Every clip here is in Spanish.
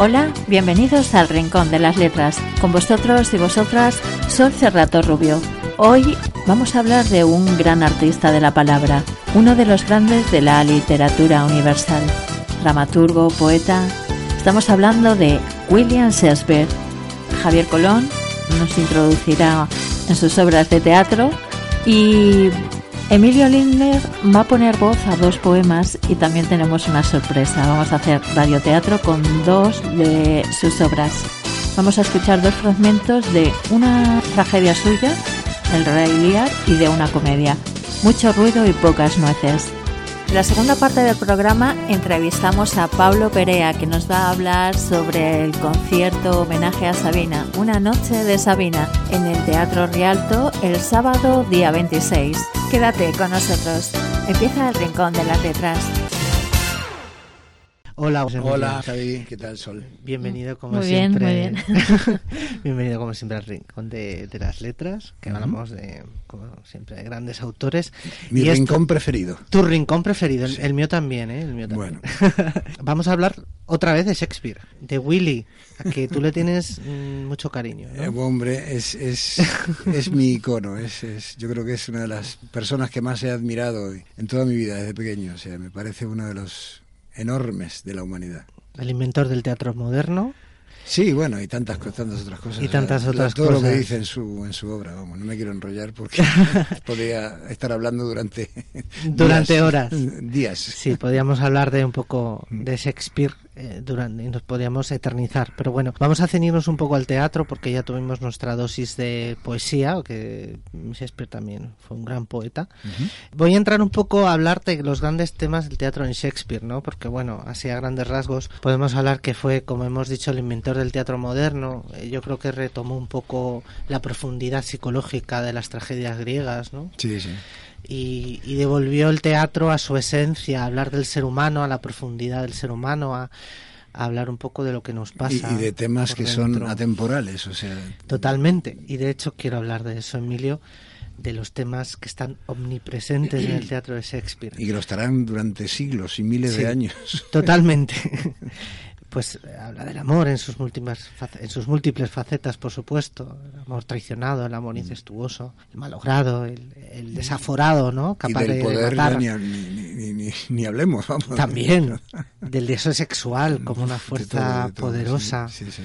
Hola, bienvenidos al Rincón de las Letras. Con vosotros y vosotras, Sol Cerrato Rubio. Hoy vamos a hablar de un gran artista de la palabra, uno de los grandes de la literatura universal, dramaturgo, poeta. Estamos hablando de William Shakespeare. Javier Colón nos introducirá en sus obras de teatro y Emilio Lindner va a poner voz a dos poemas y también tenemos una sorpresa. Vamos a hacer radioteatro con dos de sus obras. Vamos a escuchar dos fragmentos de una tragedia suya, El Rey Lear, y de una comedia. Mucho ruido y pocas nueces. En la segunda parte del programa entrevistamos a Pablo Perea que nos va a hablar sobre el concierto homenaje a Sabina, Una noche de Sabina, en el Teatro Rialto el sábado día 26. Quédate con nosotros. Empieza el Rincón de las Letras. Hola, Hola, Javi, ¿qué tal, Sol? Bienvenido como Muy bien, siempre. muy bien. Bienvenido como siempre al rincón de, de las letras, que hablamos de, como siempre, de grandes autores. Mi Y esto- rincón preferido. Tu rincón preferido, el, el mío también, ¿eh? El mío también. Bueno, Vamos a hablar otra vez de Shakespeare, de Willy, a que tú le tienes mm, mucho cariño, ¿no? eh, hombre, es, es, es mi icono. Es, es, yo creo que es una de las personas que más he admirado en toda mi vida desde pequeño. O sea, me parece uno de los enormes de la humanidad. El inventor del teatro moderno. Sí, bueno, y tantas, tantas otras cosas. Y tantas otras todo lo cosas. que dice en su, en su obra, vamos, no me quiero enrollar porque podría estar hablando durante... Durante días. horas. Días. Sí, podríamos hablar de un poco de Shakespeare eh, durante, y nos podríamos eternizar. Pero bueno, vamos a ceñirnos un poco al teatro porque ya tuvimos nuestra dosis de poesía, que Shakespeare también fue un gran poeta. Voy a entrar un poco a hablar de los grandes temas del teatro en Shakespeare, ¿no? Porque bueno, así a grandes rasgos podemos hablar que fue, como hemos dicho, el inventor del teatro moderno. Eh, Yo creo que retomó un poco la profundidad psicológica de las tragedias griegas, ¿no? Sí, sí. Y, y devolvió el teatro a su esencia, a hablar del ser humano, a la profundidad del ser humano, a, a hablar un poco de lo que nos pasa. y de temas que son atemporales, o sea... Totalmente. Y de hecho quiero hablar de eso, Emilio, de los temas que están omnipresentes en el teatro de Shakespeare. Y que lo estarán durante siglos y miles Sí. de años. Totalmente. Pues eh, habla del amor en sus múltiples en sus múltiples facetas, por supuesto, el amor traicionado, el Mm. amor incestuoso, el malogrado, el, el desaforado, ¿no? y Capaz del de poder matar. ya ni, ni, ni, ni- ni hablemos, vamos. También del deseo sexual como una De fuerza todo, de todo, poderosa, sí, sí, sí.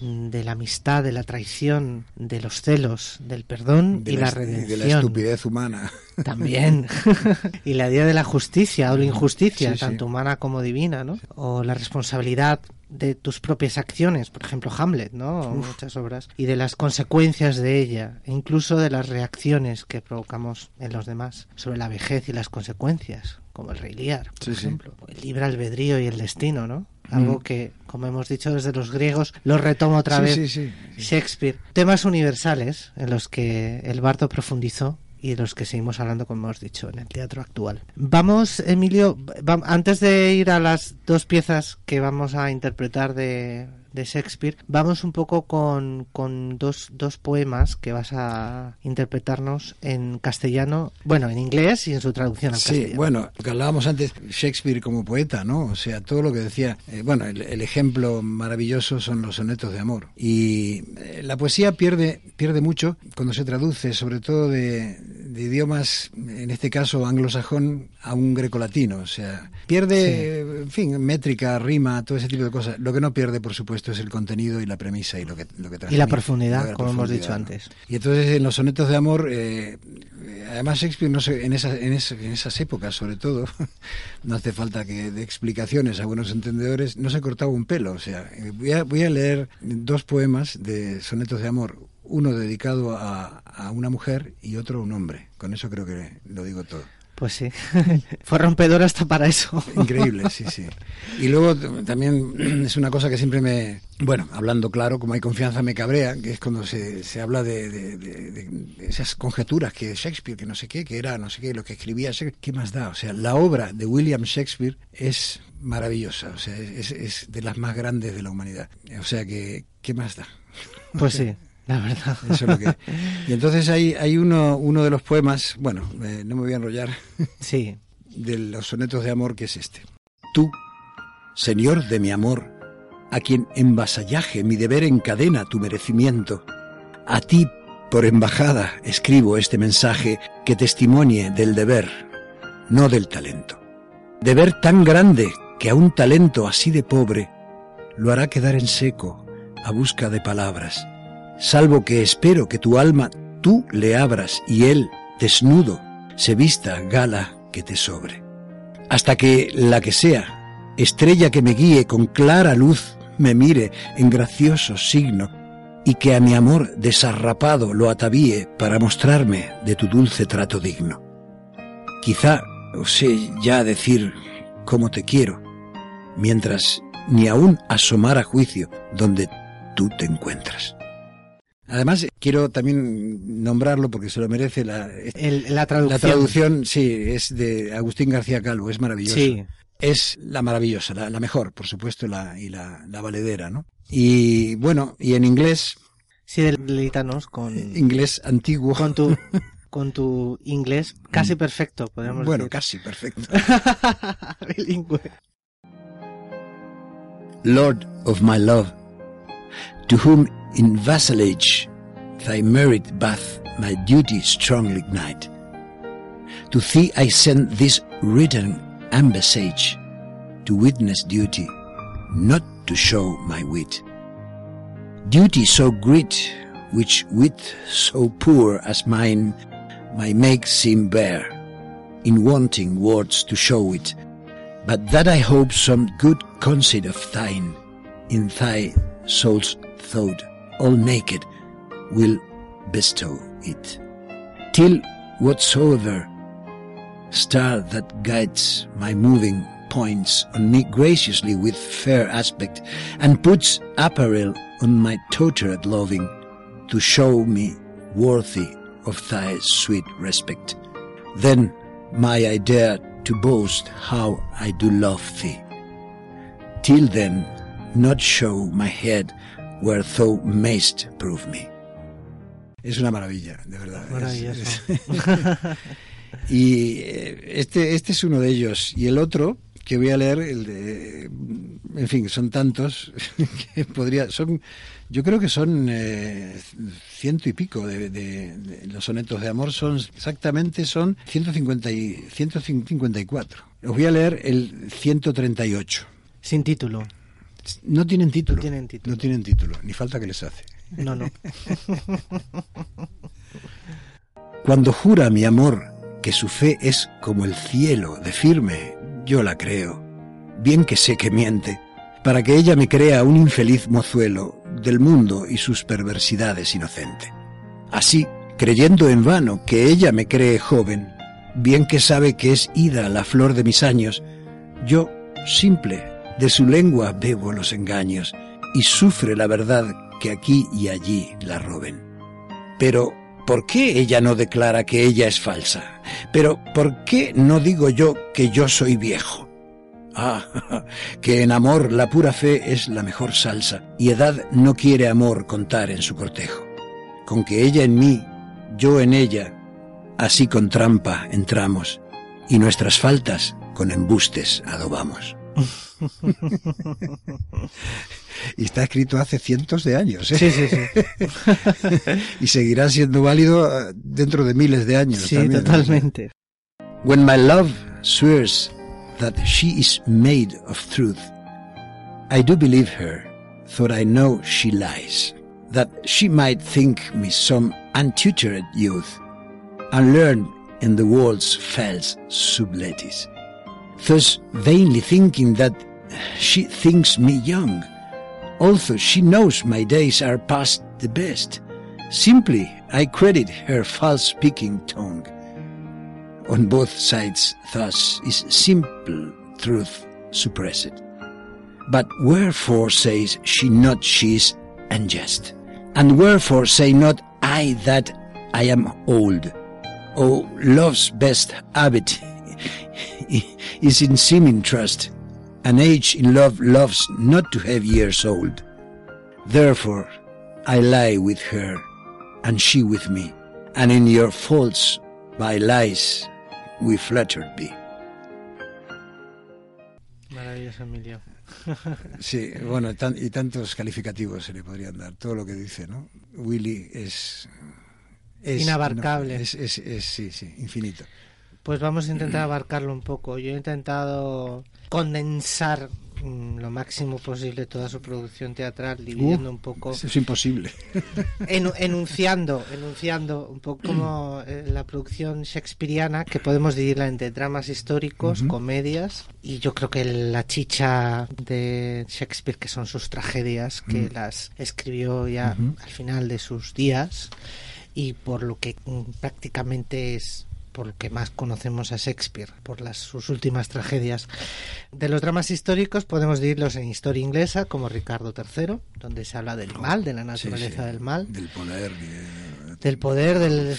Mm, de la amistad, de la traición, de los celos, del perdón De y la, redención. de la estupidez humana. También. y la idea de la justicia o la injusticia, Sí, sí. tanto humana como divina, ¿no? O la responsabilidad de tus propias acciones, por ejemplo Hamlet, ¿no? O muchas obras. Y de las consecuencias de ella, e incluso de las reacciones que provocamos en los demás sobre la vejez y las consecuencias, como el rey Lear, por Sí, ejemplo. El libre albedrío y el destino, ¿no? Algo Mm. que, como hemos dicho desde los griegos, lo retoma otra Sí, vez sí, sí. Shakespeare. Temas universales en los que el bardo profundizó y de los que seguimos hablando, como hemos dicho, en el teatro actual. Vamos, Emilio, va- antes de ir a las dos piezas que vamos a interpretar de, de Shakespeare, vamos un poco con, con dos, dos poemas que vas a interpretarnos en castellano, bueno, en inglés y en su traducción al Sí, castellano. bueno, lo que hablábamos antes, Shakespeare como poeta, ¿no? O sea, todo lo que decía, eh, bueno, el, el ejemplo maravilloso son los sonetos de amor. Y eh, la poesía pierde, pierde mucho cuando se traduce, sobre todo de, de idiomas, en este caso anglosajón, a un grecolatino. O sea, pierde, en fin, métrica, rima, todo ese tipo de cosas. Lo que no pierde, por supuesto, es el contenido y la premisa y lo que, lo que y la transmite. profundidad, La como hemos dicho antes. Y entonces en los sonetos de amor, eh, eh, además Shakespeare, no sé, en, esas, en, esa- en esas épocas sobre todo, no hace falta que de explicaciones a buenos entendedores, no se cortaba un pelo. O sea, eh, voy a, voy a leer dos poemas de sonetos de amor, uno dedicado a, a una mujer y otro a un hombre. Con eso creo que lo digo todo. Pues sí, fue rompedor hasta para eso. Increíble, sí, sí. Y luego también es una cosa que siempre me, bueno, hablando claro, como hay confianza me cabrea, que es cuando se, se habla de, de- de- de- de esas conjeturas que Shakespeare, que no sé qué, que era, no sé qué, lo que escribía Shakespeare, ¿qué más da? O sea, la obra de William Shakespeare es maravillosa, o sea, es, es de las más grandes de la humanidad. O sea que, ¿qué más da? Pues sí, la verdad. Eso es lo que... Y entonces hay, hay uno, uno de los poemas, bueno, eh, no me voy a enrollar, Sí, de los sonetos de amor que es este. Tú, Señor de mi amor, a quien en vasallaje mi deber encadena tu merecimiento. A ti, por embajada, escribo este mensaje que testimonie del deber, no del talento. Deber tan grande que a un talento así de pobre lo hará quedar en seco a busca de palabras, salvo que espero que tu alma tú le abras y él, desnudo, se vista gala que te sobre. Hasta que la que sea, estrella que me guíe con clara luz, me mire en gracioso signo y que a mi amor desarrapado lo atavíe para mostrarme de tu dulce trato digno. Quizá sé ya decir cómo te quiero, mientras ni aún asomar a juicio donde tú te encuentras. Además, quiero también nombrarlo porque se lo merece la, la traducción. La traducción, sí, es de Agustín García Calvo, es maravilloso. Sí. Es la maravillosa, la, mejor, por supuesto, la, y la, la, valedera, ¿no? Y bueno, y en inglés. Sí, deleítanos con. Inglés antiguo. Con tu, con tu inglés casi perfecto, podemos bueno, decir. casi perfecto. Bilingüe. Lord of my love, to whom in vassalage thy merit bath my duty strongly ignite. To thee I send this written ambassage to witness duty, not to show my wit. Duty so great, which wit so poor as mine, my make seem bare, in wanting words to show it, but that I hope some good conceit of thine, in thy soul's thought, all naked, will bestow it. Till whatsoever star that guides my moving points on me graciously with fair aspect, and puts apparel on my tottered loving, to show me worthy of thy sweet respect. Then may I dare to boast how I do love thee. Till then, not show my head where thou mayst prove me. Es una maravilla, de verdad. Maravilloso. y este, este es uno de ellos. Y el otro, que voy a leer, el de, en fin, son tantos que podría, son, yo creo que son eh, ciento y pico de, de, de, los sonetos de amor, son exactamente son 150 y, 154. Os voy a leer el 138. Sin título. No tienen título. No tienen título. No tienen título, ni falta que les hace. No, no. Cuando jura mi amor que su fe es como el cielo de firme, yo la creo. Bien que sé que miente, para que ella me crea un infeliz mozuelo del mundo y sus perversidades inocente. Así, creyendo en vano que ella me cree joven, bien que sabe que es ida la flor de mis años, yo, simple, de su lengua bebo los engaños y sufre la verdad que aquí y allí la roben. Pero, ¿por qué ella no declara que ella es falsa? Pero, ¿por qué no digo yo que yo soy viejo? Ah, que en amor la pura fe es la mejor salsa, y edad no quiere amor contar en su cortejo. Con que ella en mí, yo en ella, así con trampa entramos, y nuestras faltas con embustes adobamos. Y está escrito hace cientos de años. ¿eh? Sí, sí, sí. y seguirá siendo válido dentro de miles de años. Sí, también, totalmente. When my love swears that she is made of truth, I do believe her, though I know she lies, that she might think me some untutored youth, unlearned in the world's false subtleties thus vainly thinking that she thinks me young, although she knows my days are past the best. Simply I credit her false speaking tongue. On both sides thus is simple truth suppressed. But wherefore says she not she is unjust? And wherefore say not I that I am old? Oh, love's best habit is in seeming trust. An age in love loves not to have years old. Therefore, I lie with her, and she with me, and in your faults by lies we flattered be. Maravilloso, Emilio. Sí, bueno, y tantos calificativos se le podrían dar, todo lo que dice, ¿no? Willy es... Inabarcable. es, es, sí, sí, infinito. Pues vamos a intentar abarcarlo un poco. Yo he intentado condensar mm, lo máximo posible toda su producción teatral, dividiendo un poco. Es imposible. enunciando, enunciando un poco como eh, la producción shakespeariana, que podemos dividirla entre dramas históricos, comedias, y yo creo que la chicha de Shakespeare, que son sus tragedias, que las escribió ya al final de sus días, y por lo que mm, prácticamente es por lo que más conocemos a Shakespeare, por las, sus últimas tragedias. De los dramas históricos podemos dividirlos en historia inglesa, como Ricardo III, donde se habla del mal, de la naturaleza del mal. Del poder. del poder, del...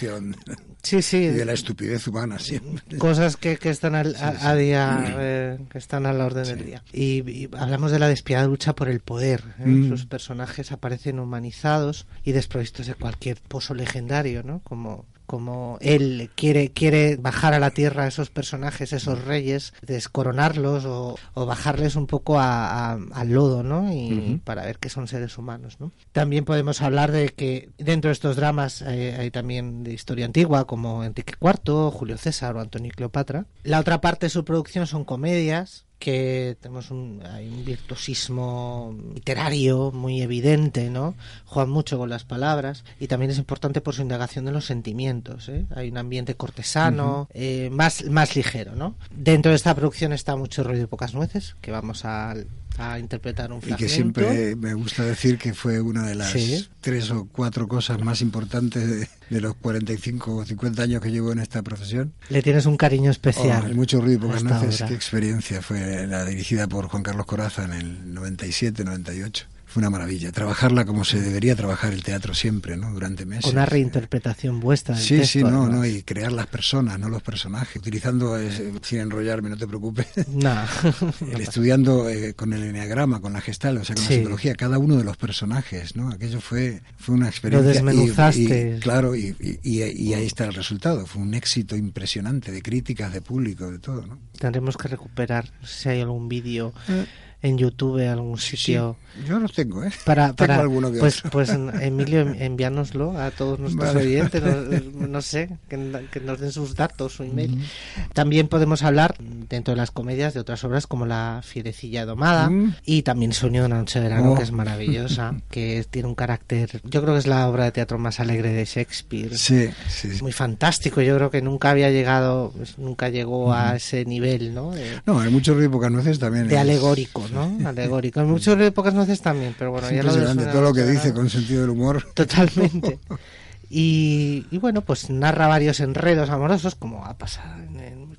Sí, sí. Y de la estupidez humana siempre. Cosas que, que están al, a, día, eh, que están a la orden del día. Y, hablamos de la despiadada lucha por el poder. ¿eh? Mm. Sus personajes aparecen humanizados y desprovistos de cualquier pozo legendario, ¿no? Como como él quiere, quiere bajar a la tierra a esos personajes, esos reyes, descoronarlos o, bajarles un poco al lodo, ¿no? Y para ver que son seres humanos, ¿no? También podemos hablar de que dentro de estos dramas eh, hay también de historia antigua, como Enrique IV, Julio César o Antonio Cleopatra. La otra parte de su producción son comedias, que tenemos un, hay un virtuosismo literario muy evidente, ¿no? Juegan mucho con las palabras y también es importante por su indagación de los sentimientos, ¿eh? Hay un ambiente cortesano, eh, más, más ligero, ¿no? Dentro de esta producción está mucho ruido y pocas nueces, que vamos a a interpretar un fragmento. Y que siempre me gusta decir que fue una de las tres o cuatro cosas más importantes de, los 45 o 50 años que llevo en esta profesión. Le tienes un cariño especial. Oh, mucho ruido porque no qué experiencia fue la dirigida por Juan Carlos Coraza en el 97, 98 fue una maravilla. Trabajarla como se debería trabajar el teatro siempre, ¿no? Durante meses. Una reinterpretación vuestra. sí, sí, no, no, y crear las personas, no los personajes. Utilizando, eh, sin enrollarme, no te preocupes. No. estudiando eh, con el enneagrama, con la gestal, o sea, con la psicología, cada uno de los personajes, ¿no? Aquello fue, fue una experiencia. Lo desmenuzaste. claro, y, y, ahí está el resultado. Fue un éxito impresionante de críticas, de público, de todo, ¿no? Tendremos que recuperar si hay algún vídeo. Eh, en YouTube, algún sitio. yo los tengo, ¿eh? Para, para pues, pues Emilio, envíanoslo a todos nuestros oyentes, no, sé, que, nos den sus datos, su email. También podemos hablar, dentro de las comedias, de otras obras como La Fierecilla Domada y también Sueño de una noche de verano, que es oh. maravillosa, que tiene un carácter, yo creo que es la obra de teatro más alegre de Shakespeare. Sí, sí. Muy fantástico, yo creo que nunca había llegado, pues, nunca llegó a ese nivel, ¿no? no, hay muchos pocas nueces también. De alegórico, ¿no? Alegórico. En muchas pocas nueces también, pero bueno, ya lo todo lo que dice con sentido del humor. Totalmente. Y, bueno, pues narra varios enredos amorosos, como ha pasado en,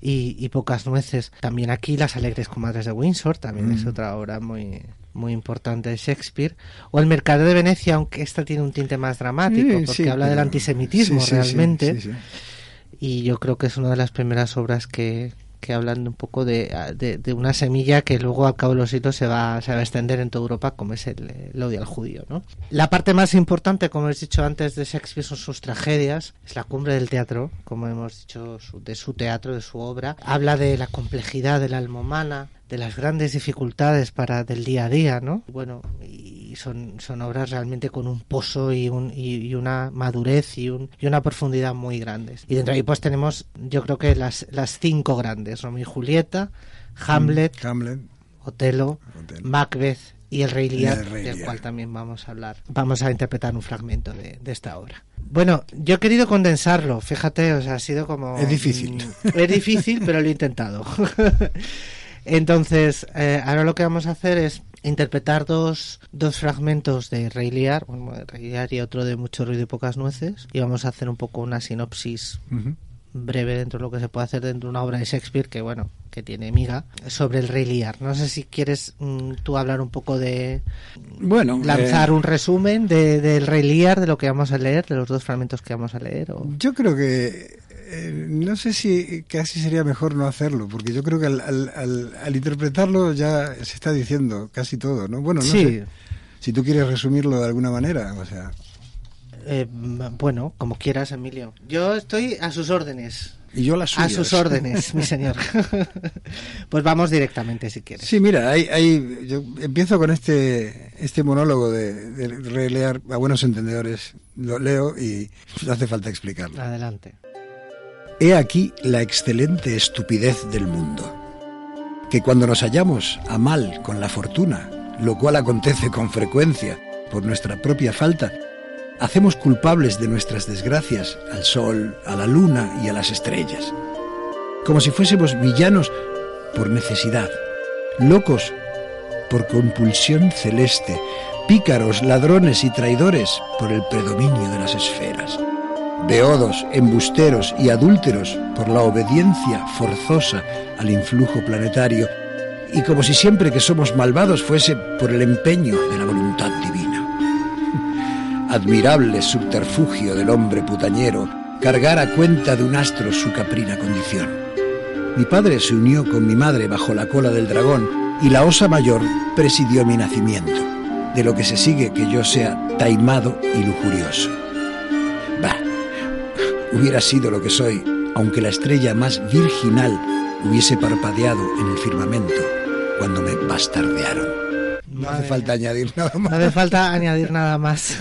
y, pocas nueces. También aquí Las Alegres Comadres de Windsor, también es otra obra muy muy importante de Shakespeare. O El Mercado de Venecia, aunque esta tiene un tinte más dramático, porque habla del antisemitismo realmente. Y yo creo que es una de las primeras obras que, que hablan un poco de, de, una semilla que luego al cabo de los siglos se va, se va a extender en toda Europa, como es el, odio al judío. ¿no? La parte más importante, como he dicho antes, de Shakespeare son sus tragedias, es la cumbre del teatro, como hemos dicho, de su teatro, de su obra. Habla de la complejidad del alma humana, de las grandes dificultades para del día a día, ¿no? Bueno, y son, son obras realmente con un pozo y, un, y, una madurez y, un, y una profundidad muy grandes. Y dentro de ahí pues tenemos, yo creo que las, las cinco grandes, Romeo y Julieta, Hamlet, mm, Hamlet Otelo, Macbeth y el Rey Lear, del cual también vamos a hablar. Vamos a interpretar un fragmento de, de, esta obra. Bueno, yo he querido condensarlo, fíjate, o sea, ha sido como... Es difícil. Es difícil, pero lo he intentado. Entonces, eh, ahora lo que vamos a hacer es interpretar dos, dos fragmentos de Rey Lear, bueno, de Rey Lear y otro de Mucho ruido y pocas nueces, y vamos a hacer un poco una sinopsis breve dentro de lo que se puede hacer dentro de una obra de Shakespeare que, bueno, que tiene miga, sobre el Rey Lear. No sé si quieres mm, tú hablar un poco de... Bueno, lanzar eh, un resumen de, del Rey Lear, de lo que vamos a leer, de los dos fragmentos que vamos a leer. O... Yo creo que eh, no sé si casi sería mejor no hacerlo, porque yo creo que al, al, interpretarlo ya se está diciendo casi todo, ¿no? Bueno, no sé si tú quieres resumirlo de alguna manera, o sea... Eh, bueno, como quieras, Emilio. Yo estoy a sus órdenes. Y yo las A sus órdenes, mi señor. pues vamos directamente, si quieres. Sí, mira, hay, hay, yo empiezo con este, este monólogo de, de a buenos entendedores. Lo leo y no hace falta explicarlo. Adelante. He aquí la excelente estupidez del mundo. Que cuando nos hallamos a mal con la fortuna, lo cual acontece con frecuencia por nuestra propia falta, hacemos culpables de nuestras desgracias al sol, a la luna y a las estrellas, como si fuésemos villanos por necesidad, locos por compulsión celeste, pícaros, ladrones y traidores por el predominio de las esferas, beodos, embusteros y adúlteros por la obediencia forzosa al influjo planetario, y como si siempre que somos malvados fuese por el empeño de la voluntad divina admirable subterfugio del hombre putañero, cargar a cuenta de un astro su caprina condición. Mi padre se unió con mi madre bajo la cola del dragón y la osa mayor presidió mi nacimiento, de lo que se sigue que yo sea taimado y lujurioso. Hubiera sido lo que soy, aunque la estrella más virginal hubiese parpadeado en el firmamento cuando me bastardearon. No hace falta añadir nada más. No hace falta añadir nada más.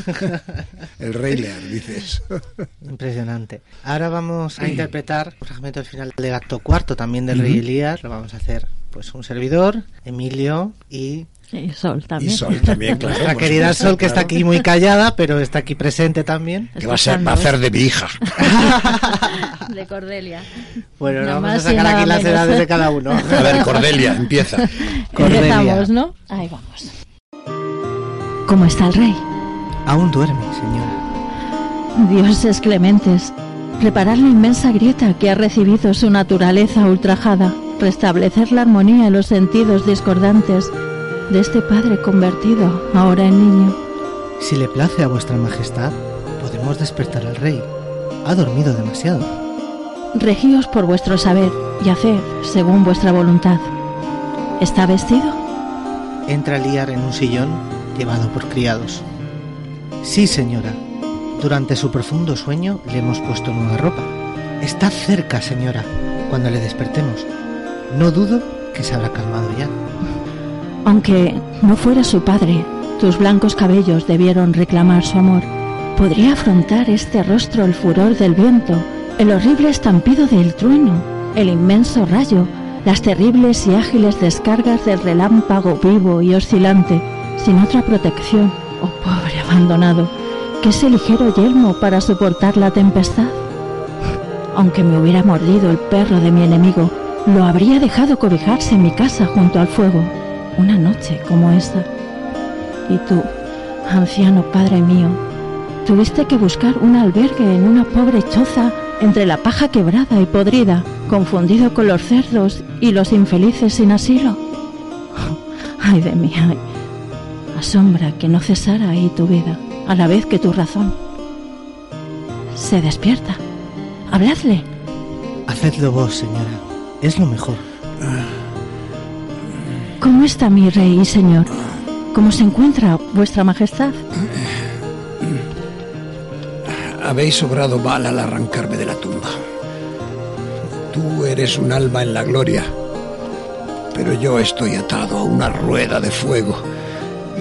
El Rey Lear dice eso. Impresionante. Ahora vamos a interpretar un fragmento del final del acto cuarto también del Rey Lear. Lo vamos a hacer pues un servidor, Emilio y y Sol también. Y Sol también, claro. La querida supuesto, Sol, que está claro. aquí muy callada, pero está aquí presente también. Que va a, ser, va a hacer de mi hija. De Cordelia. Bueno, Nada vamos a sacar aquí las menos. edades de cada uno. A ver, Cordelia, empieza. Cordelia. Empezamos, ¿no? Ahí vamos. ¿Cómo está el rey? Aún duerme, señora. Dioses clementes, reparar la inmensa grieta que ha recibido su naturaleza ultrajada, restablecer la armonía en los sentidos discordantes de este padre convertido ahora en niño. Si le place a vuestra majestad, podemos despertar al rey. Ha dormido demasiado. Regíos por vuestro saber y haced según vuestra voluntad. ¿Está vestido? Entra Liar en un sillón llevado por criados. Sí, señora. Durante su profundo sueño le hemos puesto nueva ropa. Está cerca, señora, cuando le despertemos. No dudo que se habrá calmado ya. Aunque no fuera su padre, tus blancos cabellos debieron reclamar su amor. ¿Podría afrontar este rostro el furor del viento, el horrible estampido del trueno, el inmenso rayo, las terribles y ágiles descargas del relámpago vivo y oscilante, sin otra protección, oh pobre abandonado, que ese ligero yelmo para soportar la tempestad? Aunque me hubiera mordido el perro de mi enemigo, lo habría dejado cobijarse en mi casa junto al fuego, una noche como esta. Y tú, anciano padre mío, tuviste que buscar un albergue en una pobre choza entre la paja quebrada y podrida, confundido con los cerdos y los infelices sin asilo. Ay de mí, ay. Asombra que no cesara ahí tu vida, a la vez que tu razón. Se despierta. Habladle. Hacedlo vos, señora. Es lo mejor. ¿Cómo está mi rey y señor? ¿Cómo se encuentra vuestra majestad? Habéis obrado mal al arrancarme de la tumba. Tú eres un alma en la gloria, pero yo estoy atado a una rueda de fuego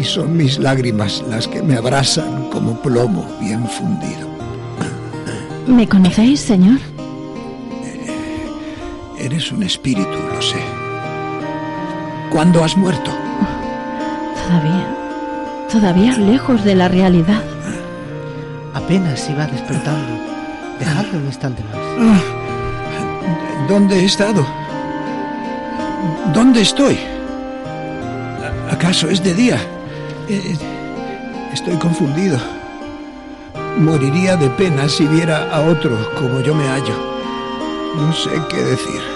y son mis lágrimas las que me abrasan como plomo bien fundido. ¿Me conocéis, señor? Eres un espíritu, lo sé. ¿Cuándo has muerto? Todavía, todavía lejos de la realidad. Apenas iba despertando. Dejadlo un instante más. ¿Dónde he estado? ¿Dónde estoy? ¿A- ¿Acaso es de día? Eh, Estoy confundido. Moriría de pena si viera a otro como yo me hallo. No sé qué decir.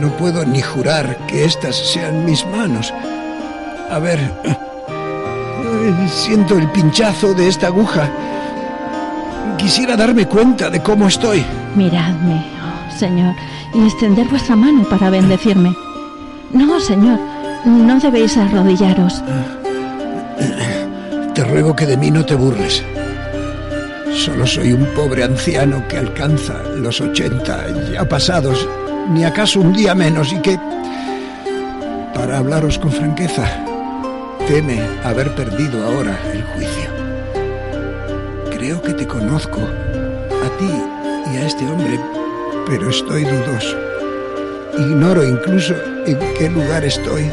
No puedo ni jurar que estas sean mis manos. A ver, siento el pinchazo de esta aguja. Quisiera darme cuenta de cómo estoy. Miradme, oh, señor, y extender vuestra mano para bendecirme. No, señor, no debéis arrodillaros. Te ruego que de mí no te burles. Solo soy un pobre anciano que alcanza los ochenta ya pasados, ni acaso un día menos, y que, para hablaros con franqueza, teme haber perdido ahora el juicio. Creo que te conozco, a ti y a este hombre, pero estoy dudoso. Ignoro incluso en qué lugar estoy.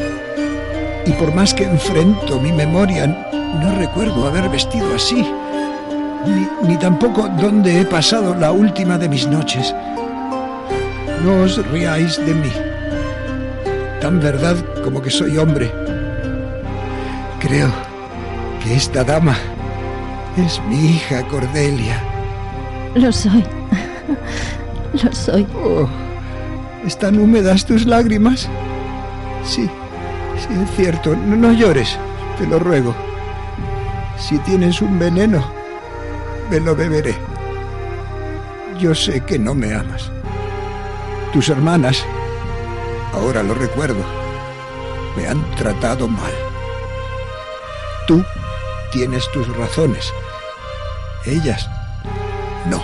Y por más que enfrento mi memoria, no recuerdo haber vestido así ni, tampoco dónde he pasado la última de mis noches. No os riáis de mí. Tan verdad como que soy hombre. Creo que esta dama es mi hija Cordelia. Lo soy. Lo soy. Oh, ¿Están húmedas tus lágrimas? Sí, sí, es cierto. No, no llores, te lo ruego. Si tienes un veneno, me lo beberé. Yo sé que no me amas. Tus hermanas, ahora lo recuerdo, me han tratado mal. Tú tienes tus razones. Ellas, no.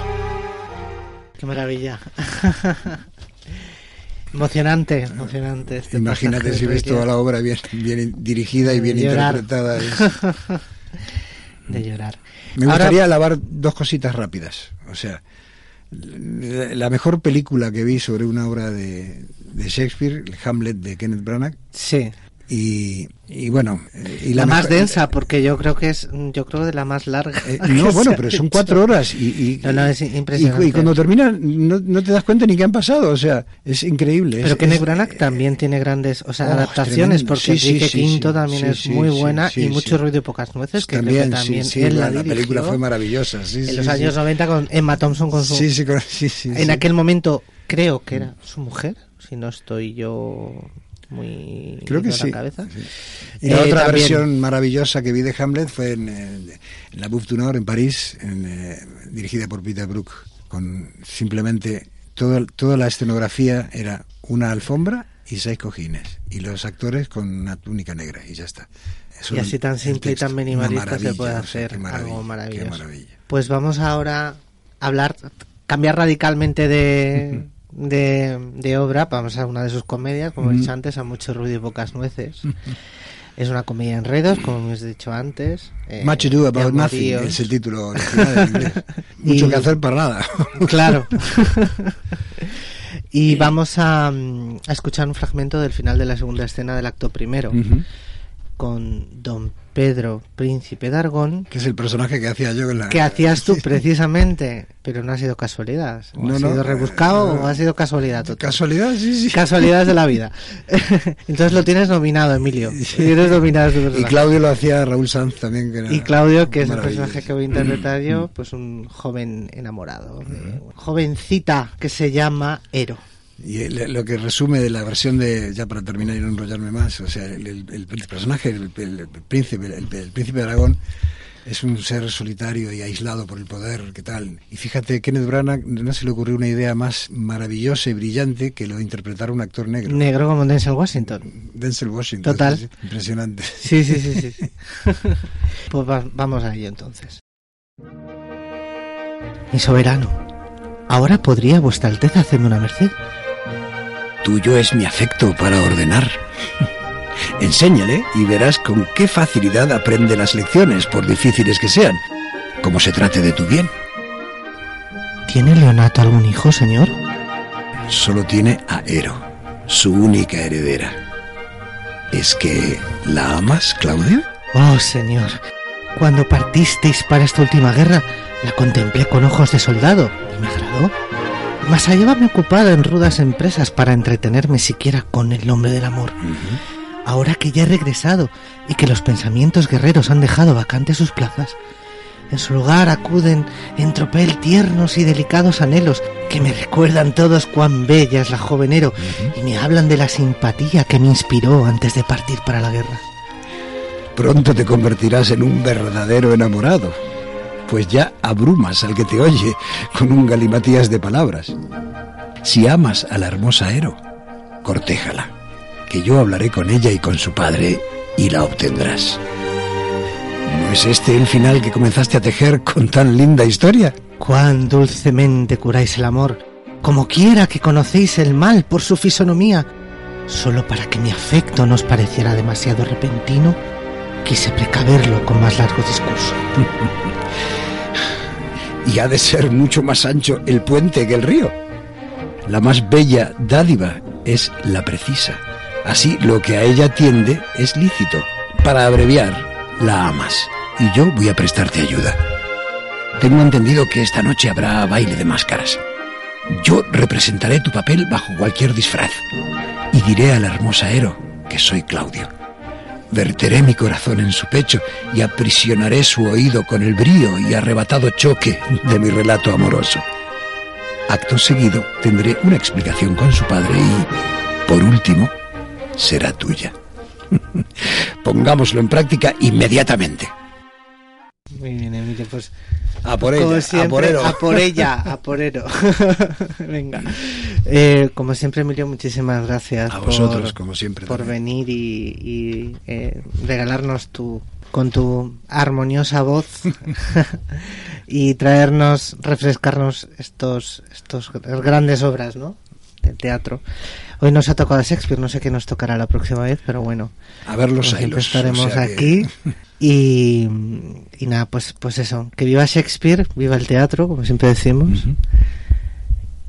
Qué maravilla. emocionante, emocionante. Este Imagínate si ves toda la obra bien, bien dirigida y bien interpretada. De llorar. Me gustaría alabar dos cositas rápidas. O sea, la mejor película que vi sobre una obra de, Shakespeare, el Hamlet de Kenneth Branagh. Sí. Y, y bueno y la, más densa porque yo creo que es yo creo de la más larga. Eh, no bueno pero son cuatro horas y, y, es impresionante. y, cuando termina no, no, te das cuenta ni qué han pasado o sea es increíble pero Kenneth Branagh también tiene grandes o sea oh, adaptaciones porque sí, Enrique Quinto también es muy buena y mucho ruido y pocas nueces que también, también él la, la película fue maravillosa en los años 90 con Emma Thompson con su sí, sí, en aquel momento creo que era su mujer si no estoy yo muy creo que sí, cabeza. y la otra versión maravillosa que vi de Hamlet fue en, la Bouffe du Nord en París eh, dirigida por Peter Brook con simplemente todo, toda la escenografía era una alfombra y seis cojines y los actores con una túnica negra y ya está. Y así tan simple y tan minimalista se puede hacer algo maravilloso. pues vamos ahora a hablar cambiar radicalmente de de, obra, vamos a una de sus comedias, como he dicho antes, a mucho ruido y pocas nueces. Es una comedia en enredos, como hemos dicho antes. Eh, Much Ado About Nothing es el título original Mucho que hacer para nada. claro. y vamos a, a, escuchar un fragmento del final de la segunda escena del acto primero, con Don Pedro, príncipe de Argón. Que es el personaje que hacía yo en la... Que hacías tú precisamente, pero no ha sido casualidad. no, ha sido rebuscado o ha sido casualidad Casualidad, sí, sí. Casualidades de la vida. Entonces lo tienes nominado, Emilio. Y Claudio lo hacía Raúl Sanz también. y Claudio, que es el personaje que voy a interpretar yo, pues un joven enamorado. Jovencita que se llama Ero. Y lo que resume de la versión de, ya para terminar y no enrollarme más, o sea, el, personaje, el, príncipe, el, príncipe de Aragón, es un ser solitario y aislado por el poder, ¿qué tal? Y fíjate, Kenneth Branagh no se le ocurrió una idea más maravillosa y brillante que lo de interpretar un actor negro. Negro como Denzel Washington. Denzel Washington. Total. impresionante. Sí, sí, sí, sí. sí. pues vamos a ello entonces. Mi soberano, ahora podría vuestra alteza hacerme una merced. Tuyo es mi afecto para ordenar. Enséñale y verás con qué facilidad aprende las lecciones, por difíciles que sean, como se trate de tu bien. ¿Tiene Leonato algún hijo, señor? Solo tiene a Ero, su única heredera. ¿Es que la amas, Claudio? Oh, señor. Cuando partisteis para esta última guerra, la contemplé con ojos de soldado y me agradó mas hallábame ocupado en rudas empresas para entretenerme siquiera con el nombre del amor. Ahora que ya he regresado y que los pensamientos guerreros han dejado vacantes sus plazas, en su lugar acuden en tropel tiernos y delicados anhelos que me recuerdan todos cuán bella es la jovenero y me hablan de la simpatía que me inspiró antes de partir para la guerra. Pronto te convertirás en un verdadero enamorado pues ya abrumas al que te oye con un galimatías de palabras. Si amas a la hermosa Ero, cortéjala, que yo hablaré con ella y con su padre y la obtendrás. ¿Es este el final que comenzaste a tejer con tan linda historia? Cuán dulcemente curáis el amor, como quiera que conocéis el mal por su fisonomía. Solo para que mi afecto no os pareciera demasiado repentino, quise precaverlo con más largo discurso. y ha de ser mucho más ancho el puente que el río. La más bella dádiva es la precisa. Así lo que a ella tiende es lícito. Para abreviar, la amas. Y yo voy a prestarte ayuda. Tengo entendido que esta noche habrá baile de máscaras. Yo representaré tu papel bajo cualquier disfraz. Y diré a la hermosa Ero que soy Claudio. Verteré mi corazón en su pecho y aprisionaré su oído con el brío y arrebatado choque de mi relato amoroso. Acto seguido tendré una explicación con su padre y, por último, será tuya. Pongámoslo en práctica inmediatamente. Muy bien, Emilio, pues a por ella, a por, a por ella, a por ero. Venga. Eh, como siempre, Emilio, muchísimas gracias. A vosotros, como siempre. Por venir y, eh, regalarnos tu con tu armoniosa voz y traernos, refrescarnos estos, estos grandes obras, ¿no? Del teatro. Hoy nos ha tocado a Shakespeare, no sé qué nos tocará la próxima vez, pero bueno. A ver los Siempre estaremos aquí. Y, y, nada, pues, pues eso, que viva Shakespeare, viva el teatro, como siempre decimos.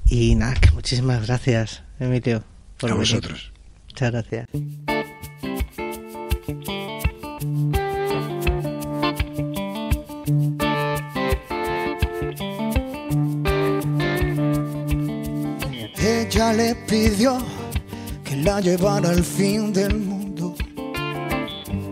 Y nada, que muchísimas gracias, Emilio. Por a vosotros. Muchas gracias. Ella le pidió que la llevara al fin del mundo.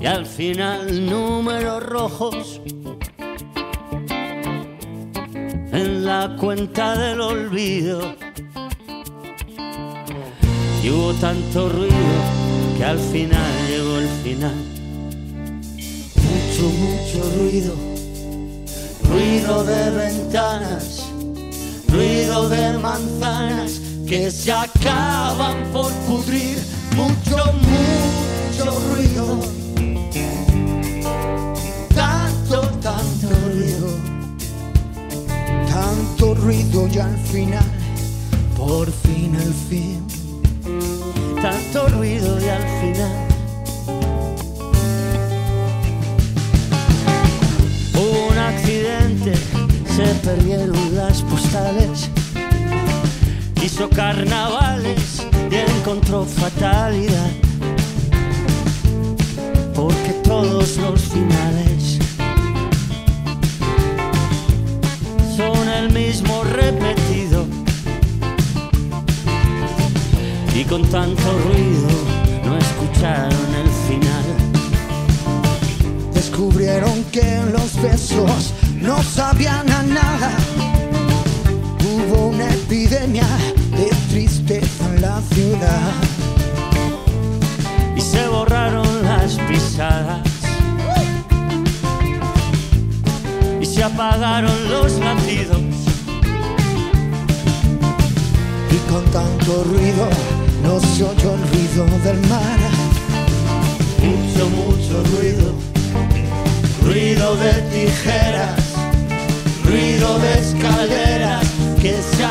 Y al final números rojos en la cuenta del olvido. Y hubo tanto ruido que al final llegó el final. Mucho, mucho ruido, ruido de ventanas ruido de manzanas que se acaban por pudrir, mucho, mucho ruido, tanto ruido y al final, por fin al fin, tanto ruido y al final. Hubo un accidente se perdieron las postales. Hizo carnavales y encontró fatalidad. Porque todos los finales el mismo repetido. Y con tanto ruido no escucharon el final. Descubrieron que los besos no sabían a nada. Hubo una epidemia de tristeza en la ciudad. Y se borraron las pisadas. Y se apagaron los latidos. Y con tanto ruido no se oyó el ruido del mar. Mucho, mucho ruido. Ruido de tijeras ruido de escaleras que se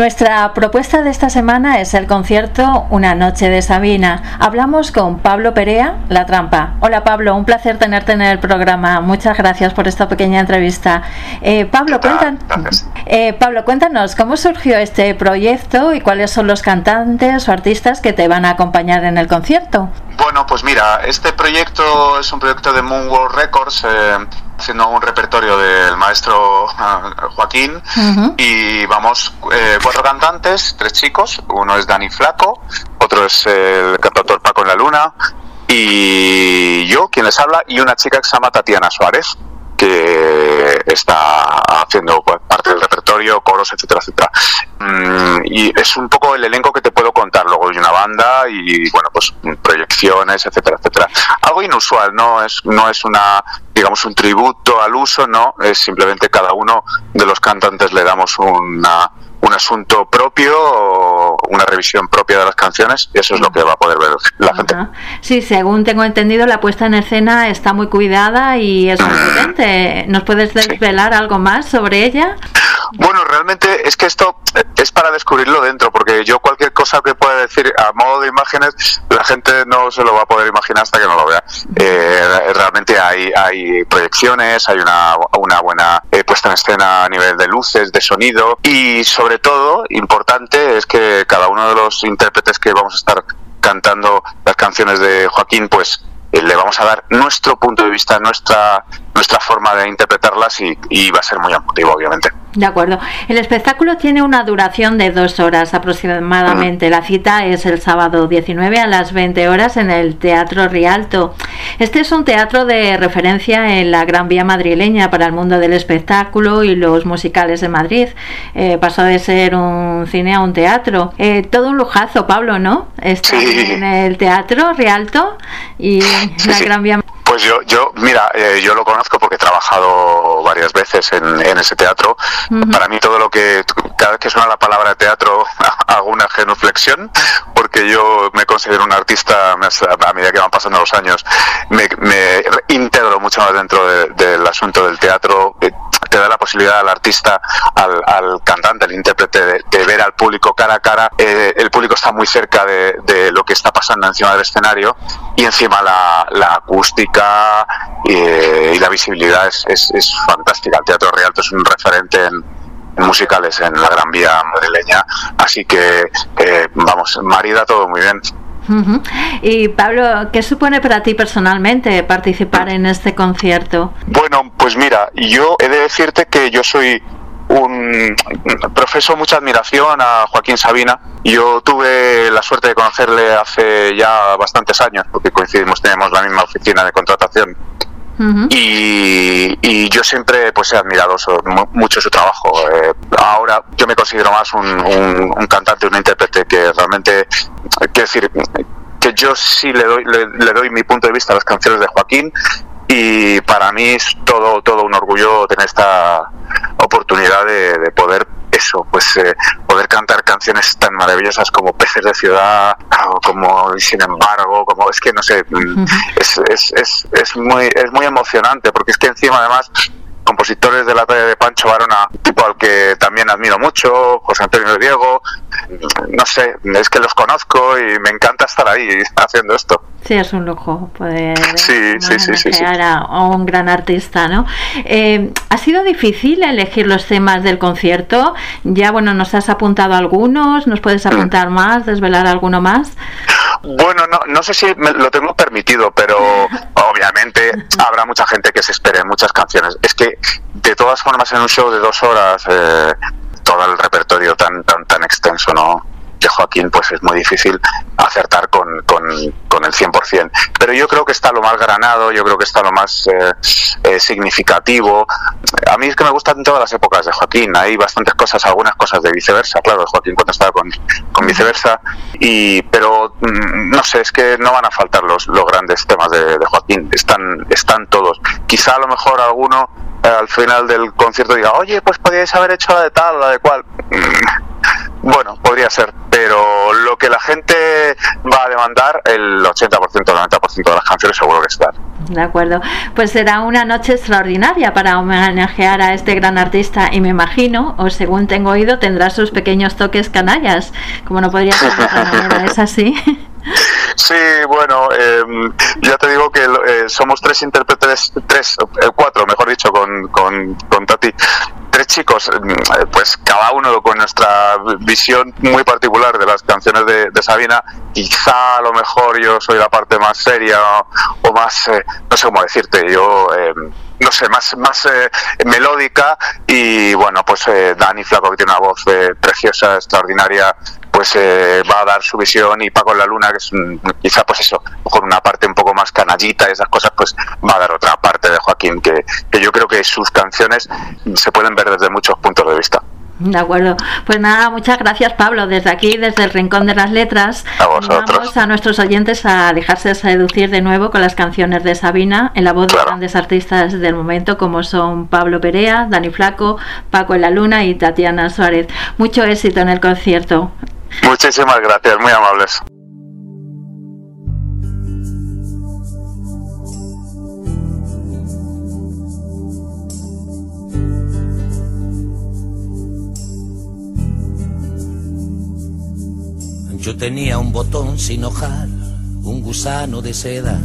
Nuestra propuesta de esta semana es el concierto Una Noche de Sabina. Hablamos con Pablo Perea, La Trampa. Hola Pablo, un placer tenerte en el programa. Muchas gracias por esta pequeña entrevista. Eh, Pablo, eh, Pablo, cuéntanos cómo surgió este proyecto y cuáles son los cantantes o artistas que te van a acompañar en el concierto. Bueno, pues mira, este proyecto es un proyecto de Moonworld Records. Eh, haciendo un repertorio del maestro ah, Joaquín y vamos eh, cuatro cantantes, tres chicos, uno es Dani Flaco, otro es el cantautor Paco en la Luna y yo, quien les habla, y una chica que se llama Tatiana Suárez que está haciendo pues, parte del repertorio, coros, etcétera, etcétera. Mm, y es un poco el elenco que te puedo contar. Luego hay una banda y, bueno, pues proyecciones, etcétera, etcétera. Algo inusual, no es, no es una, digamos, un tributo al uso, no, es simplemente cada uno de los cantantes le damos una un asunto propio, una revisión propia de las canciones, y eso es lo que va a poder ver la gente. Sí, según tengo entendido, la puesta en escena está muy cuidada y es muy potente. ¿Nos puedes desvelar algo más sobre ella? Bueno, realmente es que esto es para descubrirlo dentro, porque yo cualquier cosa que pueda decir a modo de imágenes, la gente no se lo va a poder imaginar hasta que no lo vea. Eh, realmente hay, hay proyecciones, hay una, una buena eh, puesta en escena a nivel de luces, de sonido, y sobre todo, importante, es que cada uno de los intérpretes que vamos a estar cantando las canciones de Joaquín, pues eh, le vamos a dar nuestro punto de vista, nuestra nuestra forma de interpretarlas y, y va a ser muy emotivo, obviamente. De acuerdo. El espectáculo tiene una duración de dos horas aproximadamente. La cita es el sábado 19 a las 20 horas en el Teatro Rialto. Este es un teatro de referencia en la Gran Vía madrileña para el mundo del espectáculo y los musicales de Madrid. Eh, pasó de ser un cine a un teatro. Eh, todo un lujazo, Pablo, ¿no? Está en el Teatro Rialto y la Gran Vía pues yo, yo mira, eh, yo lo conozco porque he trabajado varias veces en, ese teatro. Para mí todo lo que, cada vez que suena la palabra teatro, hago una genuflexión, porque yo me considero un artista, a medida que van pasando los años, me, integro mucho más dentro del asunto del teatro te da la posibilidad al artista, al, cantante, al intérprete, de, ver al público cara a cara. Eh, el público está muy cerca de, lo que está pasando encima del escenario y encima la, acústica y, la visibilidad es, es, fantástica. El Teatro Rialto es un referente en, musicales en la Gran Vía madrileña, así que eh, vamos, marida todo muy bien. Y Pablo, ¿qué supone para ti personalmente participar en este concierto? Bueno, pues mira, yo he de decirte que yo soy un profeso mucha admiración a Joaquín Sabina. Yo tuve la suerte de conocerle hace ya bastantes años, porque coincidimos, tenemos la misma oficina de contratación. Y, yo siempre pues he admirado mucho su trabajo. Eh, ahora yo me considero más un, cantante, un intérprete que realmente Quiero decir que yo sí le doy, le, doy mi punto de vista a las canciones de Joaquín y para mí es todo, todo un orgullo tener esta oportunidad de, poder eso, pues eh, poder cantar canciones tan maravillosas como Peces de Ciudad, como Sin embargo, como es que no sé, es, es, es, es, muy, es muy emocionante porque es que encima además compositores de la talla de Pancho Barona, tipo al que también admiro mucho, José Antonio Diego, no sé, es que los conozco y me encanta estar ahí haciendo esto. Sí, es un lujo poder sí, a, un gran artista, ¿no? Eh, ¿Ha sido difícil elegir los temas del concierto? Ya, bueno, nos has apuntado algunos, ¿nos puedes apuntar más, desvelar alguno más? Bueno, no, no sé si me lo tengo permitido, pero obviamente habrá mucha gente que se espere muchas canciones. Es que, de todas formas, en un show de dos horas, eh, todo el repertorio extenso, ¿no? de Joaquín, pues es muy difícil acertar con, con, con, el 100%. Pero yo creo que está lo más granado, yo creo que está lo más eh, eh, significativo. A mí es que me gustan todas las épocas de Joaquín, hay bastantes cosas, algunas cosas de viceversa, claro, de Joaquín cuando estaba con, con viceversa, y, pero mm, no sé, es que no van a faltar los, los grandes temas de, de Joaquín, están, están todos. Quizá a lo mejor alguno eh, al final del concierto diga, oye, pues podíais haber hecho la de tal, la de cual. Bueno, podría ser, pero lo que la gente va a demandar, el 80%, el 90% de las canciones seguro que están. De acuerdo, pues será una noche extraordinaria para homenajear a este gran artista y me imagino, o según tengo oído, tendrá sus pequeños toques canallas, como no podría ser de otra manera, ¿es así? Sí, bueno, em, ya te digo que eh, somos tres intérpretes, tres, eh, cuatro, mejor dicho, con, con, con Tati, chicos, mm, pues cada uno con nuestra visión muy particular de las canciones de, Sabina. Quizá a lo mejor yo soy la parte más seria o, más, eh, no sé cómo decirte, yo em, no sé, más, más melódica y bueno, pues Dani Flaco que tiene una voz preciosa, extraordinaria, pues eh, va a dar su visión y Paco en la Luna, que es quizá pues eso, con una parte un poco más canallita y esas cosas, pues va a dar otra parte de Joaquín, que, que yo creo que sus canciones se pueden ver desde muchos puntos de vista. De acuerdo. Pues nada, muchas gracias Pablo. Desde aquí, desde el Rincón de las Letras, vamos a nuestros oyentes a dejarse seducir de nuevo con las canciones de Sabina en la voz de grandes artistas del momento como son Pablo Perea, Dani Flaco, Paco en la Luna y Tatiana Suárez. Mucho éxito en el concierto. Muchísimas gracias, muy amables. Yo tenía un botón sin hojar, un gusano de seda,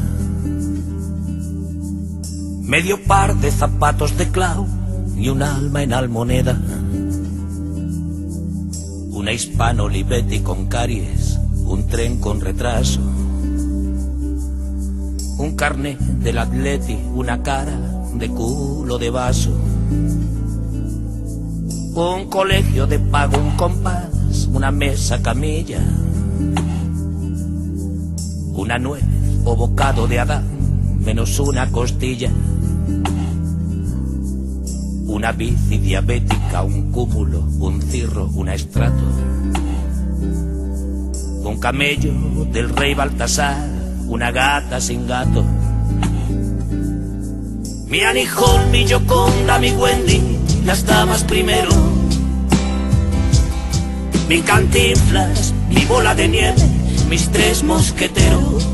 medio par de zapatos de clau y un alma en almoneda. Una hispano Olivetti con caries, un tren con retraso, un carnet del atleti, una cara de culo de vaso, un colegio de pago, un compás, una mesa camilla, una nuez o bocado de Adán, menos una costilla una bici diabética, un cúmulo, un cirro, un estrato, un camello del rey Baltasar, una gata sin gato. Mi Anijón, mi Yoconda, mi Wendy, las damas primero. Mi cantinflas, mi bola de nieve, mis tres mosqueteros.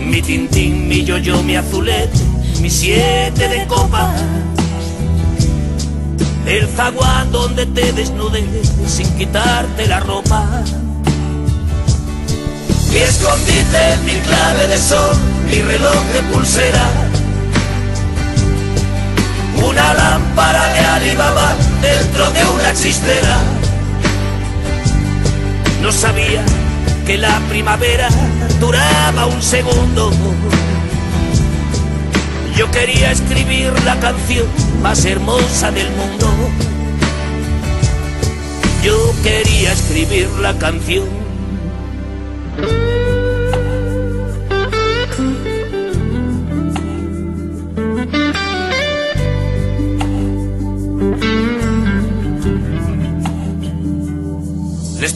Mi tintín, mi yo-yo, mi azulete mi siete de copa, el zaguán donde te desnudes sin quitarte la ropa. Mi escondite, mi clave de sol, mi reloj de pulsera, una lámpara de Alibaba dentro de una chistera. No sabía que la primavera duraba un segundo yo quería escribir la canción más hermosa del mundo. Yo quería escribir la canción.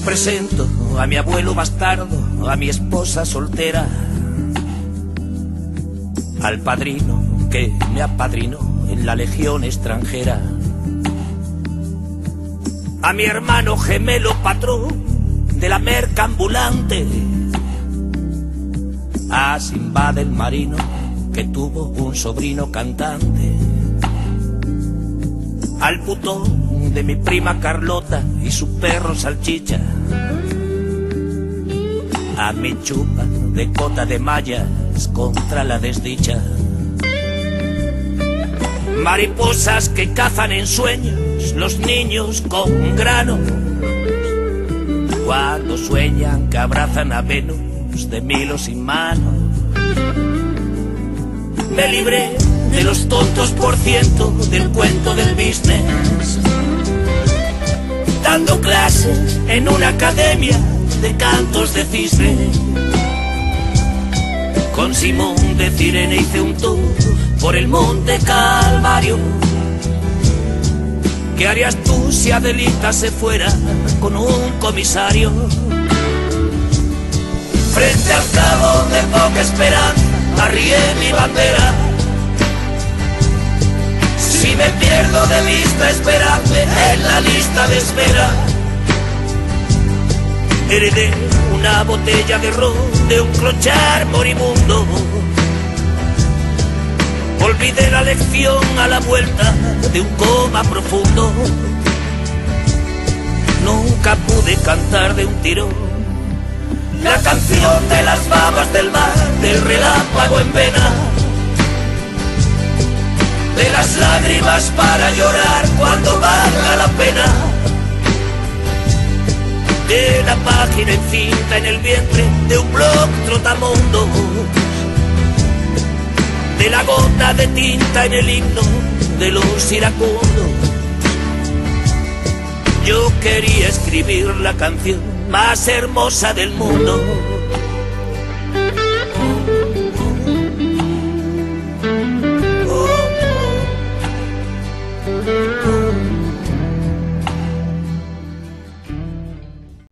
Presento a mi abuelo bastardo, a mi esposa soltera, al padrino que me apadrinó en la legión extranjera. A mi hermano gemelo patrón de la merca ambulante. A Simba del marino que tuvo un sobrino cantante. Al putón de mi prima Carlota y su perro salchicha. A mi chupa de cota de mallas contra la desdicha. Mariposas que cazan en sueños los niños con grano, cuando sueñan que abrazan a Venus de Milo sin mano. Me libré de los tontos por ciento del cuento del business, dando clases en una academia de cantos de cisne. Con Simón de Cirene hice un por el monte Calvario. ¿Qué harías tú si Adelita se fuera con un comisario? Frente al cabo de poca esperanza, arrié mi bandera. Me pierdo de vista esperarme en la lista de espera. Heredé una botella de ron de un clochar moribundo. Olvidé la lección a la vuelta de un coma profundo. Nunca pude cantar de un tirón la canción de las babas del mar, del relámpago en vena, de las lágrimas para llorar cuando valga la pena, de la página encinta en el vientre de un blog trotamundo, de la gota de tinta en el himno de los iracundos. Yo quería escribir la canción más hermosa del mundo.